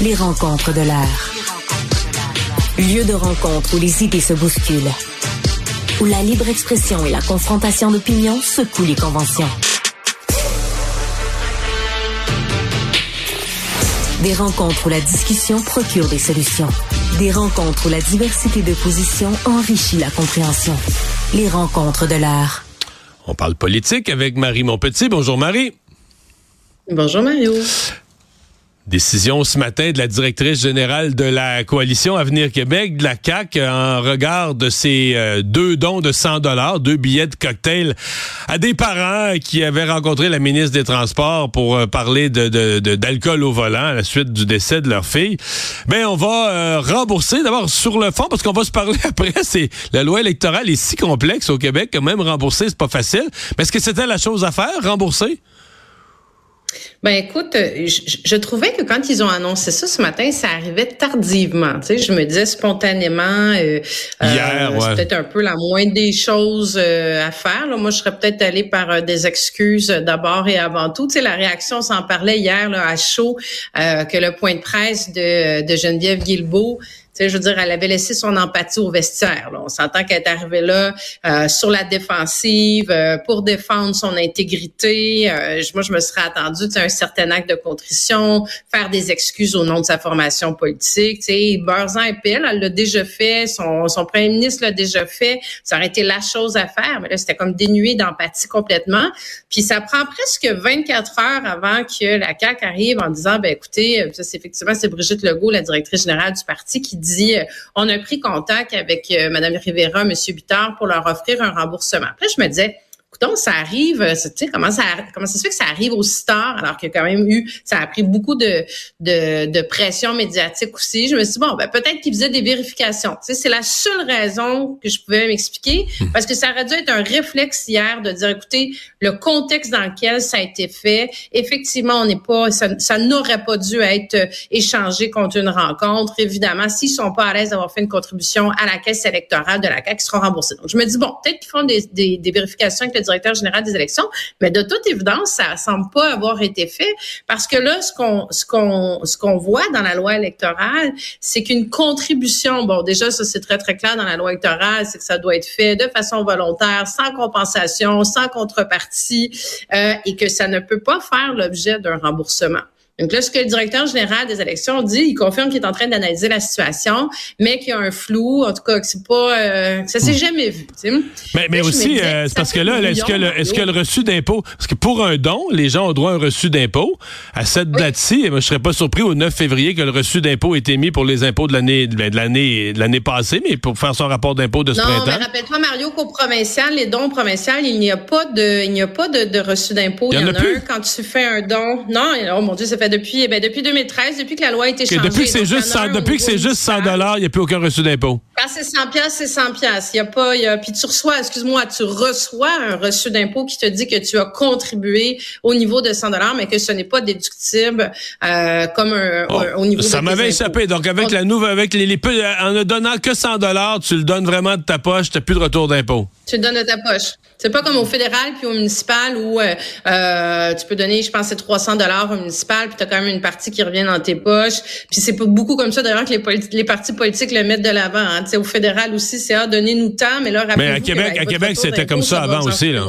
Les rencontres de l'air. Lieu de rencontre où les idées se bousculent. Où la libre expression et la confrontation d'opinions secouent les conventions. Des rencontres où la discussion procure des solutions. Des rencontres où la diversité de positions enrichit la compréhension. Les rencontres de l'air. On parle politique avec Marie Montpetit. Bonjour Marie. Bonjour Mario. Décision ce matin de la directrice générale de la coalition Avenir Québec, de la CAC, en regard de ces euh, deux dons de 100 dollars, deux billets de cocktail à des parents qui avaient rencontré la ministre des Transports pour euh, parler d'alcool au volant à la suite du décès de leur fille. Ben on va euh, rembourser d'abord sur le fond parce qu'on va se parler après. C'est la loi électorale est si complexe au Québec que même rembourser c'est pas facile. Mais est-ce que c'était la chose à faire, rembourser? Ben écoute, euh, je, trouvais que quand ils ont annoncé ça ce matin, ça arrivait tardivement. Tu sais, je me disais spontanément, euh, euh c'est peut-être un peu la moindre des choses euh, à faire. Là. Moi, je serais peut-être allée par des excuses d'abord et avant tout. Tu sais, la réaction, on s'en parlait hier là, à chaud, que le point de presse de, de Geneviève Guilbeault je veux dire, elle avait laissé son empathie au vestiaire. On s'entend qu'elle est arrivée là euh, sur la défensive euh, pour défendre son intégrité. Euh, moi, je me serais attendue un certain acte de contrition, faire des excuses au nom de sa formation politique. Beursan et Pelle, elle l'a déjà fait, son, son premier ministre l'a déjà fait. Ça aurait été la chose à faire, mais là, c'était comme dénué d'empathie complètement. Puis ça prend presque 24 heures avant que la CAQ arrive en disant, ben écoutez, ça, c'est effectivement, c'est Brigitte Legault, la directrice générale du parti, qui dit euh, on a pris contact avec euh, Mme Rivera, M. Bittard pour leur offrir un remboursement. Après, je me disais, donc ça arrive, euh, tu sais, comment ça, comment ça se fait que ça arrive aussi tard, alors qu'il y a quand même eu, ça a pris beaucoup de, de, de pression médiatique aussi. Je me suis dit, bon, ben, peut-être qu'ils faisaient des vérifications. Tu sais, c'est la seule raison que je pouvais m'expliquer, hmm. parce que ça aurait dû être un réflexe hier de dire, écoutez, le contexte dans lequel ça a été fait, effectivement, on n'est pas, ça, ça n'aurait pas dû être euh, échangé contre une rencontre. Évidemment, s'ils sont pas à l'aise d'avoir fait une contribution à la caisse électorale de la CAQ, ils seront remboursés. Donc, je me dis, bon, peut-être qu'ils font des, des, des vérifications avec le directeur général des élections, mais de toute évidence, ça semble pas avoir été fait parce que là, ce qu'on ce qu'on ce qu'on voit dans la loi électorale, c'est qu'une contribution, bon, déjà ça c'est très très clair dans la loi électorale, c'est que ça doit être fait de façon volontaire, sans compensation, sans contrepartie, euh, et que ça ne peut pas faire l'objet d'un remboursement. Donc là, ce que le directeur général des élections dit, il confirme qu'il est en train d'analyser la situation, mais qu'il y a un flou, en tout cas que c'est pas, euh, ça s'est hmm. jamais vu. Mais, mais aussi, euh, c'est parce que là, est-ce que, le, est-ce que le reçu d'impôt, parce que pour un don, les gens ont droit à un reçu d'impôt. À cette date-ci, je serais pas surpris au 9 février que le reçu d'impôt ait été mis pour les impôts de l'année de l'année de l'année passée, mais pour faire son rapport d'impôt de ce printemps. Non, mais rappelle-toi Mario qu'au provincial, les dons provinciaux, il n'y a pas de, il n'y a pas de, de reçu d'impôt. Il y en, a, un quand tu fais un don. Non, oh mon Dieu, ça fait depuis, eh ben, depuis 2013, depuis que la loi a été changée. Depuis que c'est juste 100, depuis que c'est juste 100 dollars, il n'y a plus aucun reçu d'impôt. Quand c'est 100 pièces, c'est 100 pièces. Il y a pas, il y a, puis tu reçois, excuse-moi, tu reçois un reçu d'impôt qui te dit que tu as contribué au niveau de 100 dollars, mais que ce n'est pas déductible euh, comme un, oh, au niveau. Ça m'avait échappé. Donc avec la nouvelle, avec les, les, en ne donnant que 100 dollars, tu le donnes vraiment de ta poche, tu n'as plus de retour d'impôt. Tu le donnes de ta poche. C'est pas comme au fédéral puis au municipal où euh, euh tu peux donner, je pense, c'est 300 dollars au municipal puis tu as quand même une partie qui revient dans tes poches. Puis c'est pas beaucoup comme ça d'ailleurs que les, les, partis politiques le mettent de l'avant. Hein. Au fédéral aussi, c'est ah, donnez-nous temps, mais là, Mais à Québec, à Québec, c'était comme ça avant aussi. Là.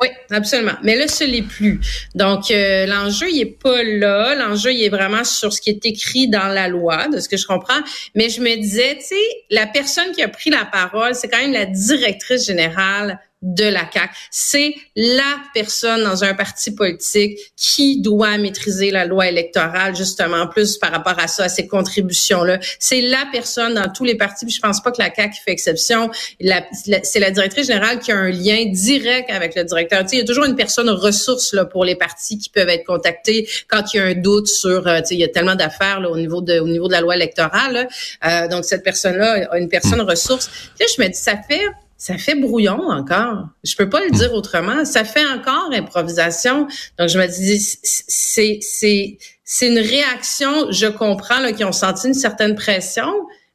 Oui, absolument. Mais là, ce n'est plus. Donc, euh, l'enjeu, il est pas là. L'enjeu, il est vraiment sur ce qui est écrit dans la loi, de ce que je comprends. Mais je me disais, tu sais, la personne qui a pris la parole, c'est quand même la directrice générale de la CAQ. C'est la personne dans un parti politique qui doit maîtriser la loi électorale, justement, en plus par rapport à ça, à ces contributions-là. C'est la personne dans tous les partis, puis je pense pas que la CAQ fait exception. c'est la directrice générale qui a un lien direct avec le directeur. Tu sais, il y a toujours une personne ressource là, pour les partis qui peuvent être contactés quand il y a un doute sur, euh, tu sais, il y a tellement d'affaires au niveau de au niveau de la loi électorale. Euh, donc cette personne-là a une personne ressource. Sais, je me dis, ça fait ça fait brouillon encore. Je peux pas le dire autrement. Ça fait encore improvisation. Donc je me dis c'est c'est c'est une réaction. Je comprends là qu'ils ont senti une certaine pression,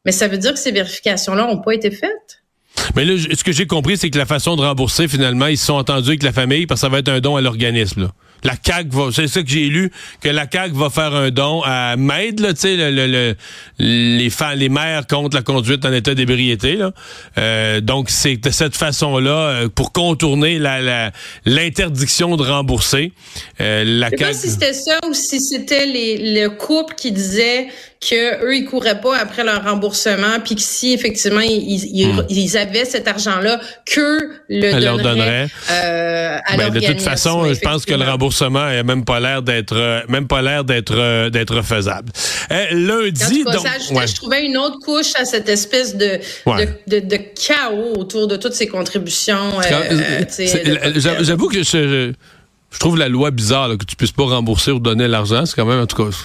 mais ça veut dire que ces vérifications là ont pas été faites. Mais là, ce que j'ai compris, c'est que la façon de rembourser, finalement, ils se sont entendus avec la famille parce que ça va être un don à l'organisme. La CAQ va, c'est ça que j'ai lu, que la CAQ va faire un don à MAID, tu sais, le, le, les, les maires contre la conduite en état d'ébriété. Là. Euh, donc, c'est de cette façon-là, euh, pour contourner la, l'interdiction de rembourser. Euh, la Je sais pas si c'était ça ou si c'était les, le couple qui disait que eux ils couraient pas après leur remboursement puis que si effectivement ils, hmm. ils, avaient cet argent-là que le leur donnerait. euh, à ben, de toute façon je pense que le remboursement a même pas l'air d'être euh, même pas l'air d'être euh, d'être faisable. Euh, lundi donc je trouvais une autre couche à cette espèce de de, de, chaos autour de toutes ces contributions j'avoue que je, je, trouve la loi bizarre que tu puisses pas rembourser ou donner l'argent c'est quand même en tout cas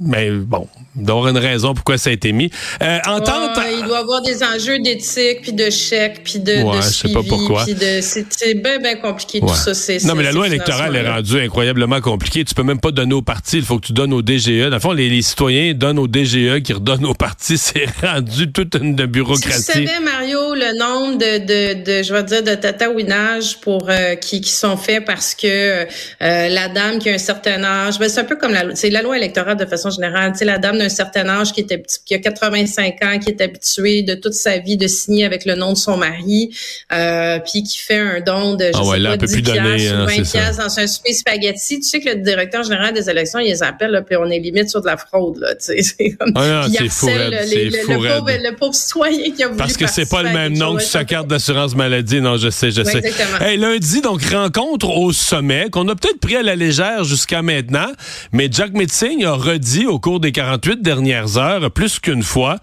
mais bon, il doit avoir une raison pourquoi ça a été mis. Euh, entente... il doit y avoir des enjeux d'éthique, puis de chèques, puis de, ouais, de je sais pas pourquoi. C'est bien, bien compliqué tout ça. Non, mais la loi électorale est rendue incroyablement compliquée. Tu peux même pas donner aux partis, il faut que tu donnes au DGE. Dans le fond, les, citoyens donnent au DGE qui redonnent aux partis. C'est rendu toute une bureaucratie. Tu savais, Mario, le nombre de, de, de je vais dire, de tatouinages pour euh, qui, qui sont faits parce que euh, la dame qui a un certain âge, ben, c'est un peu comme la, c'est la loi électorale de façon générale. Tu sais, la dame d'un certain âge qui était qui a 85 ans, qui est habituée de toute sa vie de signer avec le nom de son mari, euh, puis qui fait un don de je ah sais pas, 10 plus donner, ou 20 hein, dans un souper spaghetti. Tu sais que le directeur général des élections, il les appelle, là, puis on est limite sur de la fraude. Là, tu sais, c'est comme, ah c'est le, pauvre, le, pauvre, citoyen qui a voulu Parce que c'est pas le même nom que sa carte d'assurance maladie. Non, je sais, je sais. Hey, lundi, donc, rencontre au sommet qu'on a peut-être pris à la légère jusqu'à maintenant, mais Jack Metzing a redit au cours des 48 dernières heures, plus qu'une fois,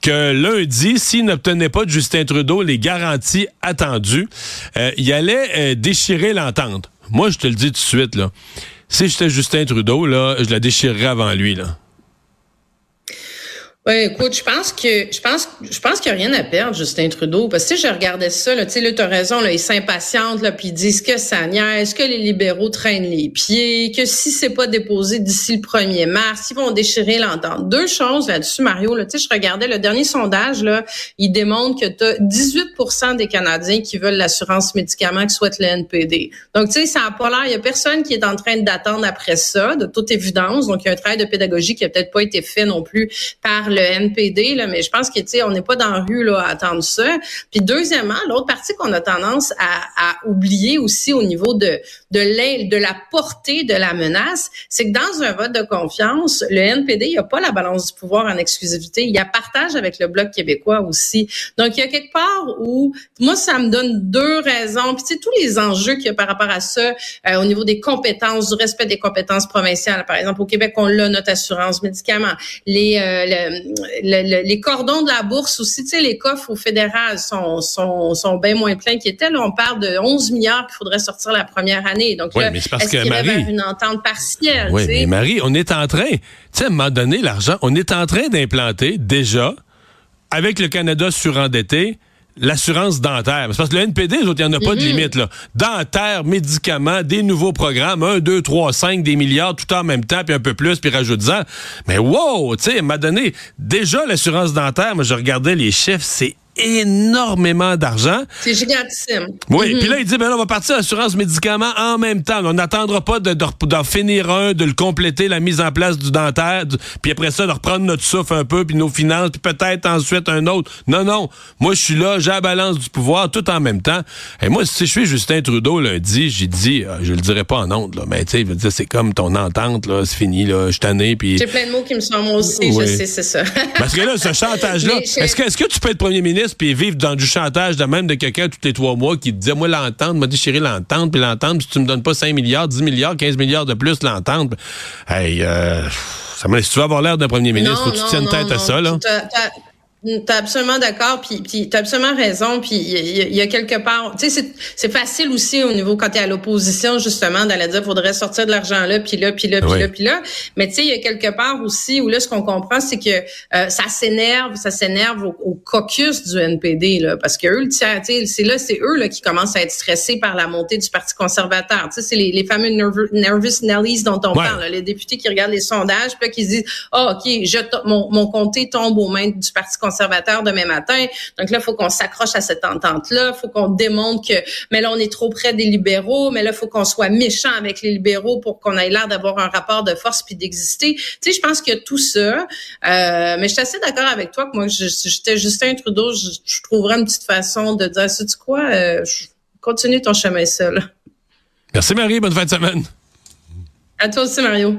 que lundi, s'il n'obtenait pas de Justin Trudeau les garanties attendues, euh, il allait euh, déchirer l'entente. Moi, je te le dis tout de suite, là. Si j'étais Justin Trudeau, là, je la déchirerais avant lui, là. Oui, écoute, je pense que je pense je pense qu'il n'y a rien à perdre, Justin Trudeau. Parce que si je regardais ça, là, tu sais, là, as raison, là, ils s'impatientent, là, puis ils disent que ça niaise, que les libéraux traînent les pieds, que si c'est pas déposé d'ici le 1er mars, ils vont déchirer l'entente. Deux choses là-dessus, Mario. Là, tu sais, je regardais le dernier sondage, là, il démontre que tu as 18% des Canadiens qui veulent l'assurance médicaments qui souhaitent le NPD. Donc, tu sais, ça n'a pas l'air, il y a personne qui est en train d'attendre après ça, de toute évidence. Donc, il y a un travail de pédagogie qui a peut-être pas été fait non plus par le NPD, là, mais je pense que on n'est pas dans la rue là, à attendre ça. Puis deuxièmement, l'autre partie qu'on a tendance à, oublier aussi au niveau de de, de la portée de la menace, c'est que dans un vote de confiance, le NPD, il n'y a pas la balance du pouvoir en exclusivité. Il y a partage avec le Bloc québécois aussi. Donc, il y a quelque part où, moi, ça me donne deux raisons. Puis, tu sais, tous les enjeux qu'il y a par rapport à ça, euh, au niveau des compétences, du respect des compétences provinciales. Par exemple, au Québec, on l'a, notre assurance médicaments. Les, euh, les cordons de la bourse aussi, tu sais, les coffres au fédéral sont, sont, sont bien moins pleins qu'ils étaient. Là, on parle de 11 milliards qu'il faudrait sortir la première année. Donc là, est-ce qu'il y avait une entente partielle? Oui, mais Marie, on est en train, tu sais, à un moment donné, l'argent, on est en train d'implanter déjà, avec le Canada surendetté, l'assurance dentaire. C'est parce que le NPD, il n'y en a pas de mm-hmm. limite. Là. Dentaire, médicaments, des nouveaux programmes, 1, 2, 3, 5, des milliards, tout en même temps, puis un peu plus, puis rajoute-en. Mais wow, tu sais, m'a donné déjà l'assurance dentaire, moi je regardais les chiffres, c'est énormément d'argent. C'est gigantissime. Oui, mhm. puis là, il dit, ben là, on va partir l'assurance médicaments en même temps. On n'attendra pas d'en finir un, de le compléter, la mise en place du dentaire, puis après ça, de reprendre notre souffle un peu, puis nos finances, puis peut-être ensuite un autre. Non, non. Moi, je suis là, j'ai la balance du pouvoir, tout en même temps. Et moi, si je suis Justin Trudeau lundi, j'ai dit, euh, je le dirais pas en honte, là, mais tu sais, c'est comme ton entente, là, c'est fini, là, je tanné, puis... J'ai plein de mots qui me sont moi aussi, je sais, c'est ça. Parce que là, ce chantage-là, est-ce que, est que tu peux être premier ministre puis vivre dans du chantage de même de quelqu'un tous les trois mois qui te disait moi l'entente, m'a déchiré l'entente, puis l'entente, si tu me donnes pas 5 milliards, 10 milliards, 15 milliards de plus l'entente. Hey, euh, ça me si tu veux avoir l'air d'un premier ministre, faut que tu tiennes tête à ça là. T'as absolument d'accord, puis, puis t'as absolument raison, puis il y, a quelque part, tu sais, c'est facile aussi au niveau quand t'es à l'opposition justement d'aller dire faudrait sortir de l'argent là, puis là, puis là, puis là, puis là. Mais tu sais, il y a quelque part aussi où là, ce qu'on comprend, c'est que euh, ça s'énerve, ça s'énerve au, caucus du NPD là, parce que eux, c'est là, c'est eux là qui commencent à être stressés par la montée du Parti conservateur. Tu sais, c'est les, les, fameux nervous, nervous Nellies dont on parle, les députés qui regardent les sondages, puis qui se disent, ah, ok, je mon, mon comté tombe aux mains du Parti conservateur conservateurs demain matin. Donc là, il faut qu'on s'accroche à cette entente-là. Il faut qu'on démontre que, mais là, on est trop près des libéraux. Mais là, il faut qu'on soit méchant avec les libéraux pour qu'on ait l'air d'avoir un rapport de force puis d'exister. Tu sais, je pense qu'il y a tout ça. Euh, mais je suis assez d'accord avec toi que moi, j'étais Justin Trudeau, je, je trouverais une petite façon de dire, sais-tu quoi, euh, continue ton chemin seul. Merci Marie, bonne fin de semaine. À toi aussi Mario.